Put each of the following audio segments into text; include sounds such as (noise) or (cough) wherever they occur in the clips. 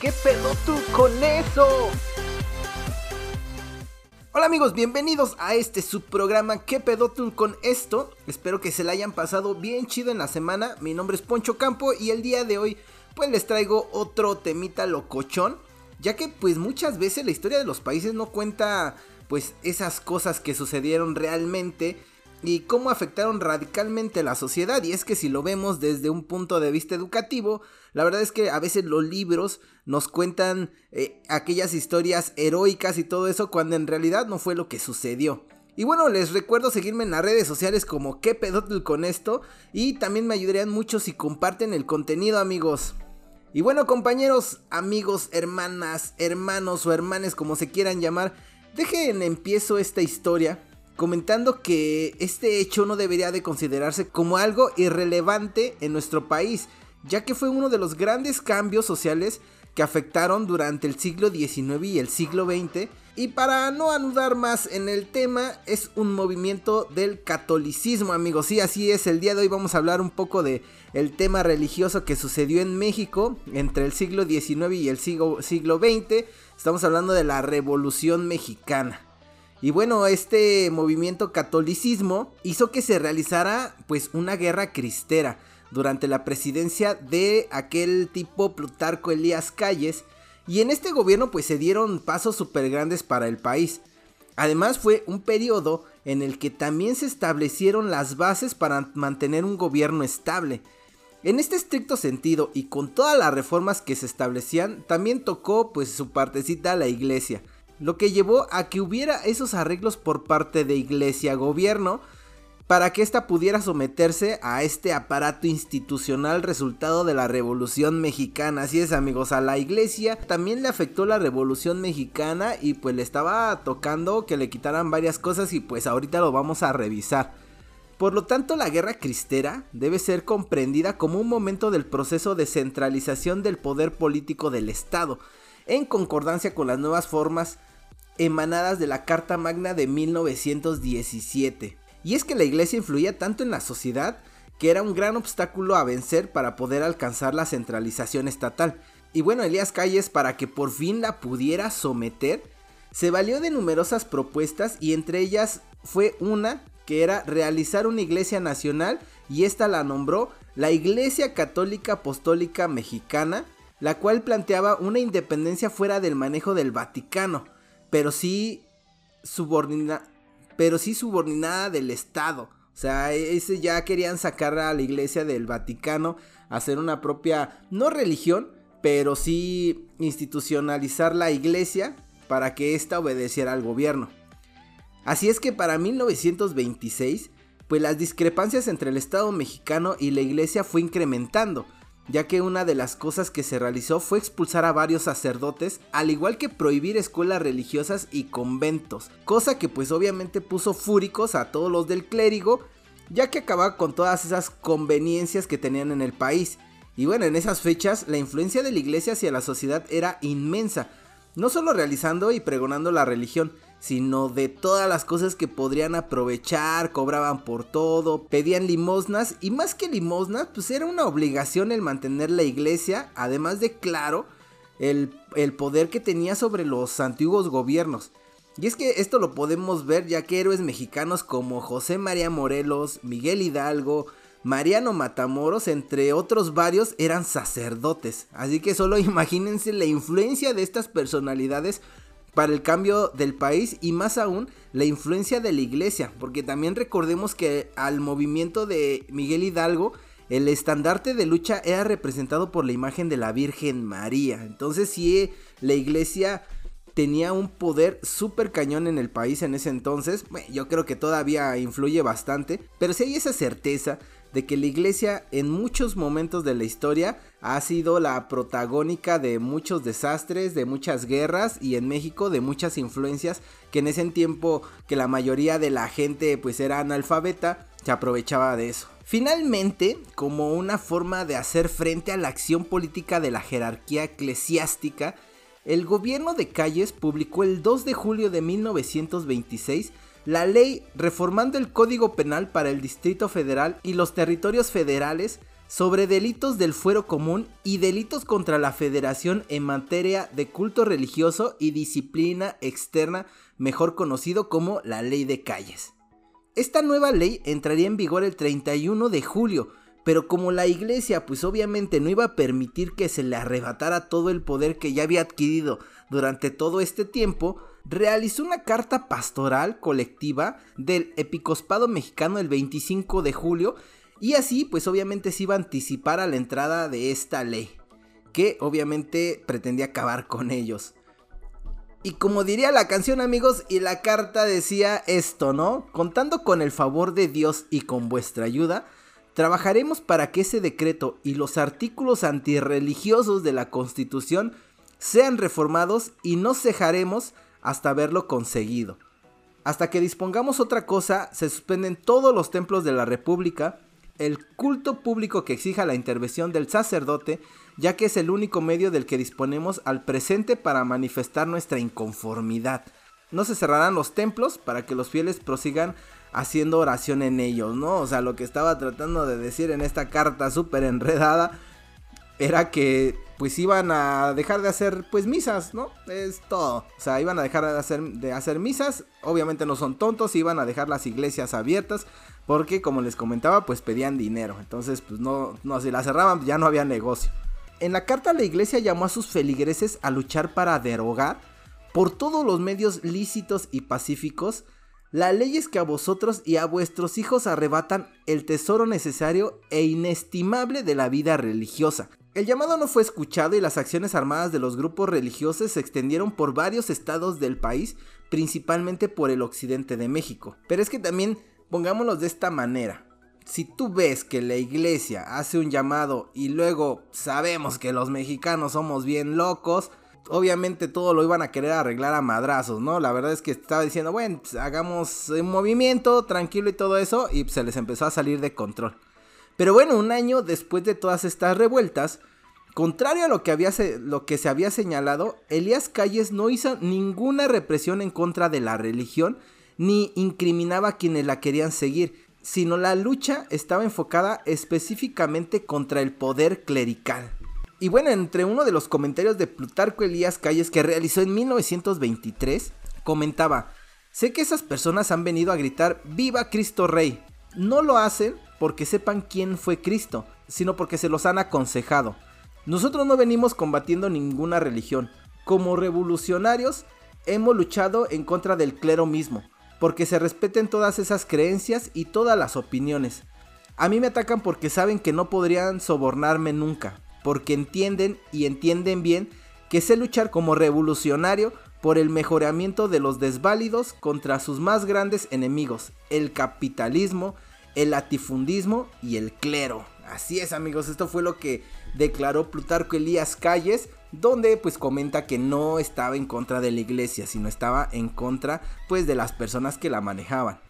¿Qué pedo tú con eso? Hola amigos, bienvenidos a este subprograma ¿Qué pedo tú con esto? Espero que se la hayan pasado bien chido en la semana. Mi nombre es Poncho Campo y el día de hoy pues les traigo otro temita locochón, ya que pues muchas veces la historia de los países no cuenta pues esas cosas que sucedieron realmente y cómo afectaron radicalmente la sociedad. Y es que si lo vemos desde un punto de vista educativo, la verdad es que a veces los libros nos cuentan eh, aquellas historias heroicas y todo eso cuando en realidad no fue lo que sucedió. Y bueno, les recuerdo seguirme en las redes sociales como qué pedotl con esto y también me ayudarían mucho si comparten el contenido amigos. Y bueno compañeros, amigos, hermanas, hermanos o hermanes como se quieran llamar, dejen empiezo esta historia comentando que este hecho no debería de considerarse como algo irrelevante en nuestro país, ya que fue uno de los grandes cambios sociales que afectaron durante el siglo XIX y el siglo XX. Y para no anudar más en el tema, es un movimiento del catolicismo, amigos. Sí, así es. El día de hoy vamos a hablar un poco de el tema religioso que sucedió en México entre el siglo XIX y el siglo, siglo XX. Estamos hablando de la Revolución Mexicana. Y bueno, este movimiento catolicismo hizo que se realizara pues una guerra cristera durante la presidencia de aquel tipo Plutarco Elías Calles y en este gobierno pues se dieron pasos súper grandes para el país. Además fue un periodo en el que también se establecieron las bases para mantener un gobierno estable. En este estricto sentido y con todas las reformas que se establecían, también tocó pues su partecita a la iglesia lo que llevó a que hubiera esos arreglos por parte de iglesia gobierno para que ésta pudiera someterse a este aparato institucional resultado de la Revolución Mexicana. Así es amigos, a la iglesia también le afectó la Revolución Mexicana y pues le estaba tocando que le quitaran varias cosas y pues ahorita lo vamos a revisar. Por lo tanto, la guerra cristera debe ser comprendida como un momento del proceso de centralización del poder político del Estado, en concordancia con las nuevas formas emanadas de la Carta Magna de 1917. Y es que la iglesia influía tanto en la sociedad que era un gran obstáculo a vencer para poder alcanzar la centralización estatal. Y bueno, Elías Calles para que por fin la pudiera someter, se valió de numerosas propuestas y entre ellas fue una que era realizar una iglesia nacional y esta la nombró la Iglesia Católica Apostólica Mexicana, la cual planteaba una independencia fuera del manejo del Vaticano, pero sí subordina, pero sí subordinada del Estado. O sea, ese ya querían sacar a la iglesia del Vaticano, hacer una propia, no religión, pero sí institucionalizar la iglesia para que ésta obedeciera al gobierno. Así es que para 1926, pues las discrepancias entre el Estado mexicano y la iglesia fue incrementando ya que una de las cosas que se realizó fue expulsar a varios sacerdotes, al igual que prohibir escuelas religiosas y conventos, cosa que pues obviamente puso fúricos a todos los del clérigo, ya que acababa con todas esas conveniencias que tenían en el país. Y bueno, en esas fechas la influencia de la iglesia hacia la sociedad era inmensa, no solo realizando y pregonando la religión, sino de todas las cosas que podrían aprovechar, cobraban por todo, pedían limosnas y más que limosnas, pues era una obligación el mantener la iglesia, además de claro, el, el poder que tenía sobre los antiguos gobiernos. Y es que esto lo podemos ver ya que héroes mexicanos como José María Morelos, Miguel Hidalgo, Mariano Matamoros, entre otros varios, eran sacerdotes. Así que solo (laughs) imagínense la influencia de estas personalidades para el cambio del país y más aún la influencia de la iglesia, porque también recordemos que al movimiento de Miguel Hidalgo el estandarte de lucha era representado por la imagen de la Virgen María. Entonces sí, la iglesia tenía un poder súper cañón en el país en ese entonces. yo creo que todavía influye bastante, pero si hay esa certeza de que la iglesia en muchos momentos de la historia ha sido la protagónica de muchos desastres, de muchas guerras y en México de muchas influencias que en ese tiempo que la mayoría de la gente pues era analfabeta, se aprovechaba de eso. Finalmente, como una forma de hacer frente a la acción política de la jerarquía eclesiástica, el gobierno de Calles publicó el 2 de julio de 1926 la ley reformando el Código Penal para el Distrito Federal y los territorios federales sobre delitos del fuero común y delitos contra la federación en materia de culto religioso y disciplina externa, mejor conocido como la ley de calles. Esta nueva ley entraría en vigor el 31 de julio, pero como la iglesia pues obviamente no iba a permitir que se le arrebatara todo el poder que ya había adquirido durante todo este tiempo, realizó una carta pastoral colectiva del episcopado mexicano el 25 de julio y así, pues obviamente se iba a anticipar a la entrada de esta ley, que obviamente pretendía acabar con ellos. Y como diría la canción amigos, y la carta decía esto, ¿no? Contando con el favor de Dios y con vuestra ayuda, trabajaremos para que ese decreto y los artículos antirreligiosos de la Constitución sean reformados y no cejaremos hasta haberlo conseguido. Hasta que dispongamos otra cosa, se suspenden todos los templos de la República, el culto público que exija la intervención del sacerdote, ya que es el único medio del que disponemos al presente para manifestar nuestra inconformidad. No se cerrarán los templos para que los fieles prosigan haciendo oración en ellos, ¿no? O sea, lo que estaba tratando de decir en esta carta súper enredada era que pues iban a dejar de hacer pues misas, ¿no? Es todo. O sea, iban a dejar de hacer, de hacer misas. Obviamente no son tontos, iban a dejar las iglesias abiertas porque como les comentaba, pues pedían dinero. Entonces, pues no, no, si la cerraban ya no había negocio. En la carta la iglesia llamó a sus feligreses a luchar para derogar por todos los medios lícitos y pacíficos las leyes que a vosotros y a vuestros hijos arrebatan el tesoro necesario e inestimable de la vida religiosa. El llamado no fue escuchado y las acciones armadas de los grupos religiosos se extendieron por varios estados del país, principalmente por el occidente de México. Pero es que también Pongámoslo de esta manera. Si tú ves que la iglesia hace un llamado y luego sabemos que los mexicanos somos bien locos, obviamente todo lo iban a querer arreglar a madrazos, ¿no? La verdad es que estaba diciendo, bueno, pues, hagamos un movimiento tranquilo y todo eso, y se les empezó a salir de control. Pero bueno, un año después de todas estas revueltas, contrario a lo que, había lo que se había señalado, Elías Calles no hizo ninguna represión en contra de la religión ni incriminaba a quienes la querían seguir, sino la lucha estaba enfocada específicamente contra el poder clerical. Y bueno, entre uno de los comentarios de Plutarco Elías Calles que realizó en 1923, comentaba, sé que esas personas han venido a gritar Viva Cristo Rey. No lo hacen porque sepan quién fue Cristo, sino porque se los han aconsejado. Nosotros no venimos combatiendo ninguna religión. Como revolucionarios hemos luchado en contra del clero mismo, porque se respeten todas esas creencias y todas las opiniones. A mí me atacan porque saben que no podrían sobornarme nunca, porque entienden y entienden bien que sé luchar como revolucionario por el mejoramiento de los desválidos contra sus más grandes enemigos, el capitalismo, el latifundismo y el clero. Así es amigos, esto fue lo que declaró Plutarco Elías Calles donde pues comenta que no estaba en contra de la iglesia, sino estaba en contra pues de las personas que la manejaban.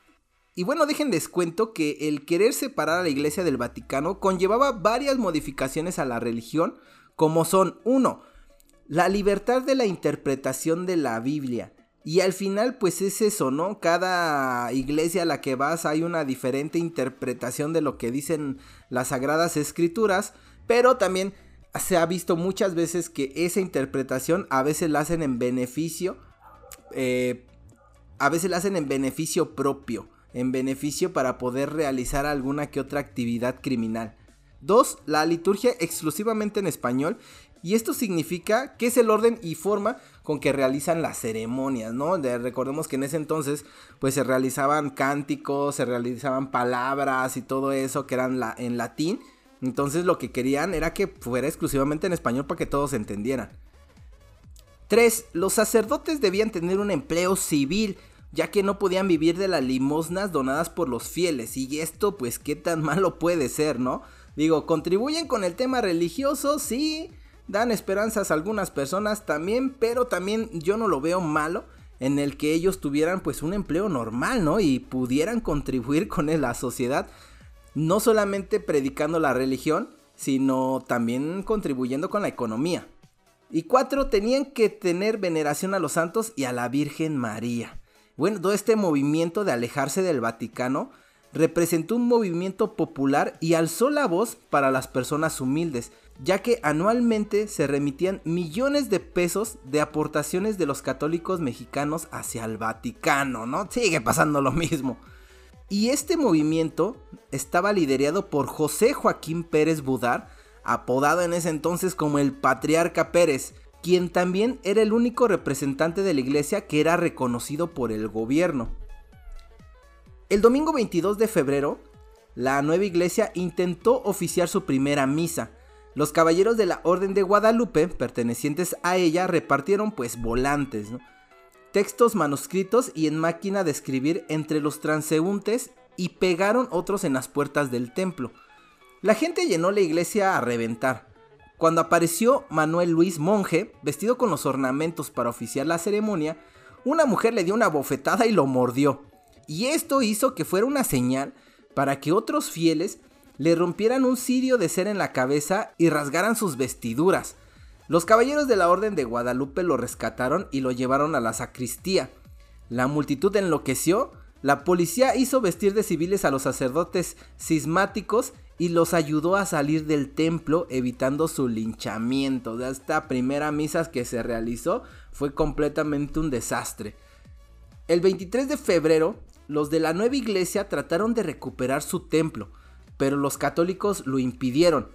Y bueno, dejen descuento que el querer separar a la iglesia del Vaticano conllevaba varias modificaciones a la religión, como son 1. La libertad de la interpretación de la Biblia. Y al final pues es eso, ¿no? Cada iglesia a la que vas hay una diferente interpretación de lo que dicen las sagradas escrituras, pero también se ha visto muchas veces que esa interpretación a veces la hacen en beneficio, eh, a veces la hacen en beneficio propio, en beneficio para poder realizar alguna que otra actividad criminal. Dos, la liturgia exclusivamente en español y esto significa que es el orden y forma con que realizan las ceremonias, ¿no? recordemos que en ese entonces pues se realizaban cánticos, se realizaban palabras y todo eso que eran en latín entonces lo que querían era que fuera exclusivamente en español para que todos entendieran. 3. Los sacerdotes debían tener un empleo civil, ya que no podían vivir de las limosnas donadas por los fieles. Y esto, pues, qué tan (laughs) malo puede ser, ¿no? Digo, contribuyen con el tema religioso, sí, dan esperanzas a algunas personas también, pero también yo no lo veo malo en el que ellos tuvieran pues un empleo normal, ¿no? Y pudieran contribuir con la sociedad no solamente predicando la religión, sino también contribuyendo con la economía. Y cuatro, tenían que tener veneración a los santos y a la Virgen María. Bueno, todo este movimiento de alejarse del Vaticano representó un movimiento popular y alzó la voz para las personas humildes, ya que anualmente se remitían millones de pesos de aportaciones de los católicos mexicanos hacia el Vaticano, ¿no? Sigue pasando lo mismo. Y este movimiento estaba liderado por José Joaquín Pérez Budar, apodado en ese entonces como el Patriarca Pérez, quien también era el único representante de la iglesia que era reconocido por el gobierno. El domingo 22 de febrero, la nueva iglesia intentó oficiar su primera misa. Los caballeros de la Orden de Guadalupe, pertenecientes a ella, repartieron pues volantes, textos manuscritos y en máquina de escribir entre los transeúntes y pegaron otros en las puertas del templo. La gente llenó la iglesia a reventar. Cuando apareció Manuel Luis Monje, vestido con los ornamentos para oficiar la ceremonia, una mujer le dio una bofetada y lo mordió. Y esto hizo que fuera una señal para que otros fieles le rompieran un cirio de cera en la cabeza y rasgaran sus vestiduras. Los caballeros de la Orden de Guadalupe lo rescataron y lo llevaron a la sacristía. La multitud enloqueció, la policía hizo vestir de civiles a los sacerdotes cismáticos y los ayudó a salir del templo evitando su linchamiento. esta primera misa que se realizó fue completamente un desastre. El 23 de febrero, los de la nueva iglesia trataron de recuperar su templo, pero los católicos lo impidieron.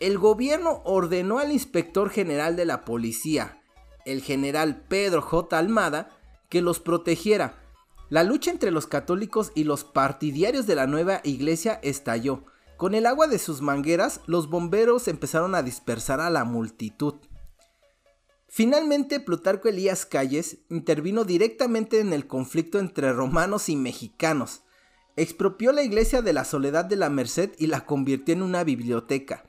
El gobierno ordenó al inspector general de la policía, el general Pedro J. Almada, que los protegiera. La lucha entre los católicos y los partidarios de la nueva iglesia estalló con el agua de sus mangueras, los bomberos empezaron a dispersar a la multitud. Finalmente, Plutarco Elías Calles intervino directamente en el conflicto entre romanos y mexicanos. Expropió la iglesia de la Soledad de la Merced y la convirtió en una biblioteca.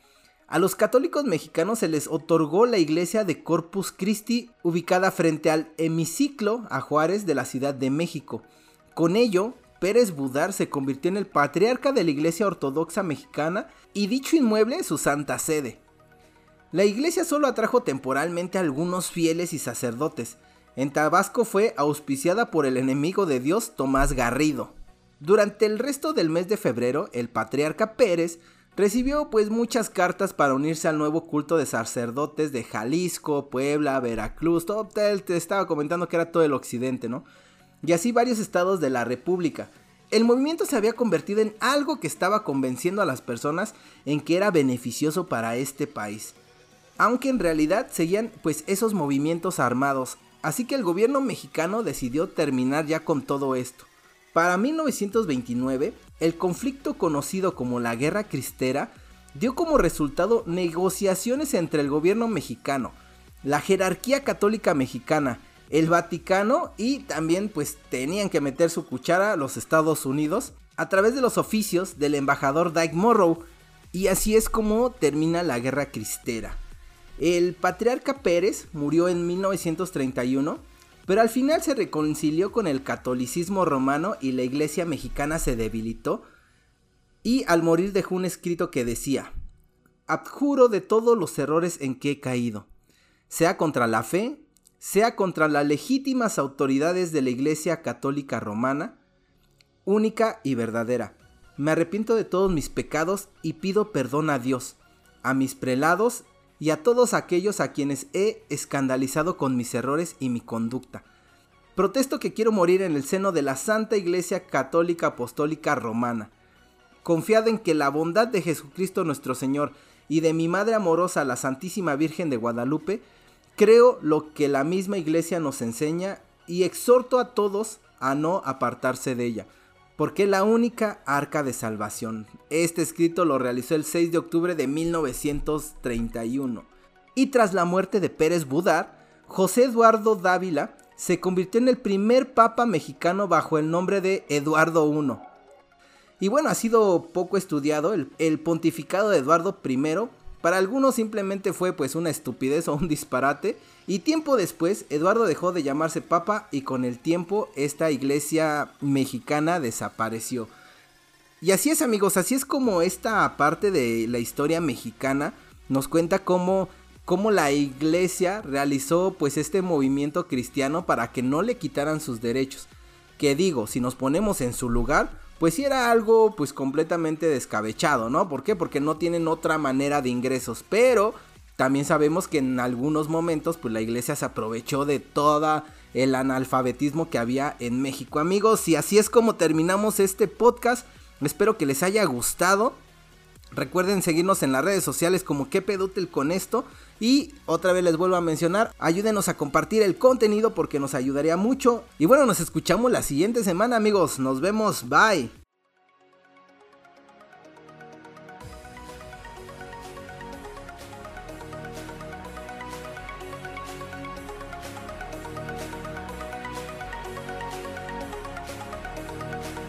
A los católicos mexicanos se les otorgó la iglesia de Corpus Christi ubicada frente al hemiciclo a Juárez de la Ciudad de México. Con ello, Pérez Budar se convirtió en el patriarca de la Iglesia Ortodoxa Mexicana y dicho inmueble su santa sede. La iglesia solo atrajo temporalmente a algunos fieles y sacerdotes. En Tabasco fue auspiciada por el enemigo de Dios Tomás Garrido. Durante el resto del mes de febrero, el patriarca Pérez recibió pues muchas cartas para unirse al nuevo culto de sacerdotes de Jalisco, Puebla, Veracruz, todo te estaba comentando que era todo el occidente, ¿no? y así varios estados de la República. El movimiento se había convertido en algo que estaba convenciendo a las personas en que era beneficioso para este país. Aunque en realidad seguían pues esos movimientos armados, así que el gobierno mexicano decidió terminar ya con todo esto. Para 1929, el conflicto conocido como la Guerra Cristera dio como resultado negociaciones entre el gobierno mexicano, la jerarquía católica mexicana el Vaticano y también pues tenían que meter su cuchara los Estados Unidos a través de los oficios del embajador Dyke Morrow y así es como termina la guerra cristera. El patriarca Pérez murió en 1931, pero al final se reconcilió con el catolicismo romano y la iglesia mexicana se debilitó y al morir dejó un escrito que decía, abjuro de todos los errores en que he caído, sea contra la fe, sea contra las legítimas autoridades de la Iglesia Católica Romana, única y verdadera. Me arrepiento de todos mis pecados y pido perdón a Dios, a mis prelados y a todos aquellos a quienes he escandalizado con mis errores y mi conducta. Protesto que quiero morir en el seno de la Santa Iglesia Católica Apostólica Romana, confiado en que la bondad de Jesucristo nuestro Señor y de mi Madre amorosa la Santísima Virgen de Guadalupe Creo lo que la misma iglesia nos enseña y exhorto a todos a no apartarse de ella, porque la única arca de salvación. Este escrito lo realizó el 6 de octubre de 1931. Y tras la muerte de Pérez Budar, José Eduardo Dávila se convirtió en el primer papa mexicano bajo el nombre de Eduardo I. Y bueno, ha sido poco estudiado el, el pontificado de Eduardo I para algunos simplemente fue pues una estupidez o un disparate y tiempo después Eduardo dejó de llamarse papa y con el tiempo esta iglesia mexicana desapareció. Y así es amigos, así es como esta parte de la historia mexicana nos cuenta cómo, cómo la iglesia realizó pues este movimiento cristiano para que no le quitaran sus derechos. Que digo, si nos ponemos en su lugar, pues sí era algo pues completamente descabechado, ¿no? ¿Por qué? Porque no tienen otra manera de ingresos, pero también sabemos que en algunos momentos pues la iglesia se aprovechó de toda el analfabetismo que había en México. Amigos, y así es como terminamos este podcast. Espero que les haya gustado. Recuerden seguirnos en las redes sociales como que pedútel con esto. Y otra vez les vuelvo a mencionar, ayúdenos a compartir el contenido porque nos ayudaría mucho. Y bueno, nos escuchamos la siguiente semana amigos. Nos vemos, bye.